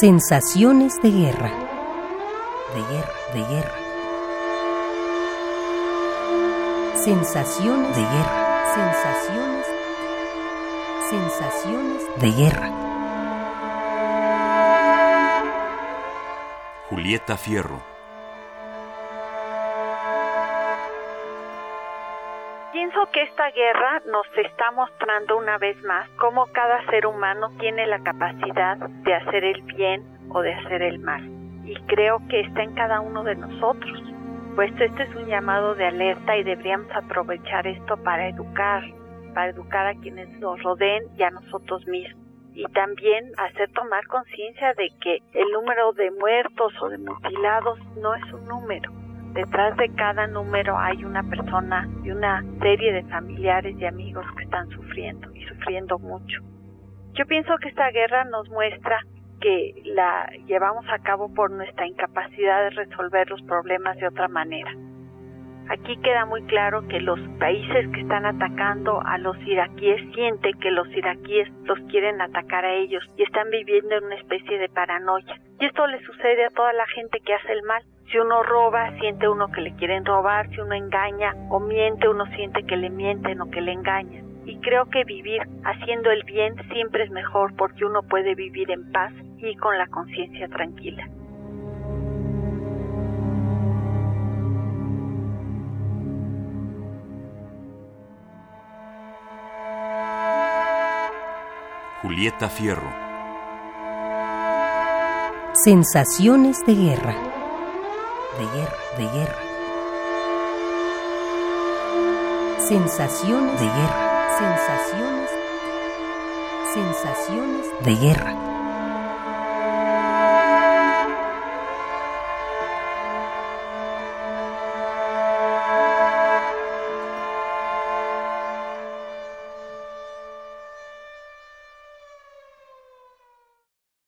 Sensaciones de guerra. De guerra, de guerra. Sensaciones de guerra. Sensaciones. Sensaciones de guerra. Julieta Fierro. Pienso que esta guerra nos está mostrando una vez más cómo cada ser humano tiene la capacidad de hacer el bien o de hacer el mal. Y creo que está en cada uno de nosotros. Pues este es un llamado de alerta y deberíamos aprovechar esto para educar, para educar a quienes nos rodeen y a nosotros mismos. Y también hacer tomar conciencia de que el número de muertos o de mutilados no es un número. Detrás de cada número hay una persona y una serie de familiares y amigos que están sufriendo y sufriendo mucho. Yo pienso que esta guerra nos muestra que la llevamos a cabo por nuestra incapacidad de resolver los problemas de otra manera. Aquí queda muy claro que los países que están atacando a los iraquíes sienten que los iraquíes los quieren atacar a ellos y están viviendo en una especie de paranoia. Y esto le sucede a toda la gente que hace el mal. Si uno roba, siente uno que le quieren robar, si uno engaña o miente, uno siente que le mienten o que le engañan. Y creo que vivir haciendo el bien siempre es mejor porque uno puede vivir en paz y con la conciencia tranquila. Julieta Fierro. Sensaciones de guerra. De guerra, de guerra. Sensaciones de guerra. Sensaciones. Sensaciones de guerra.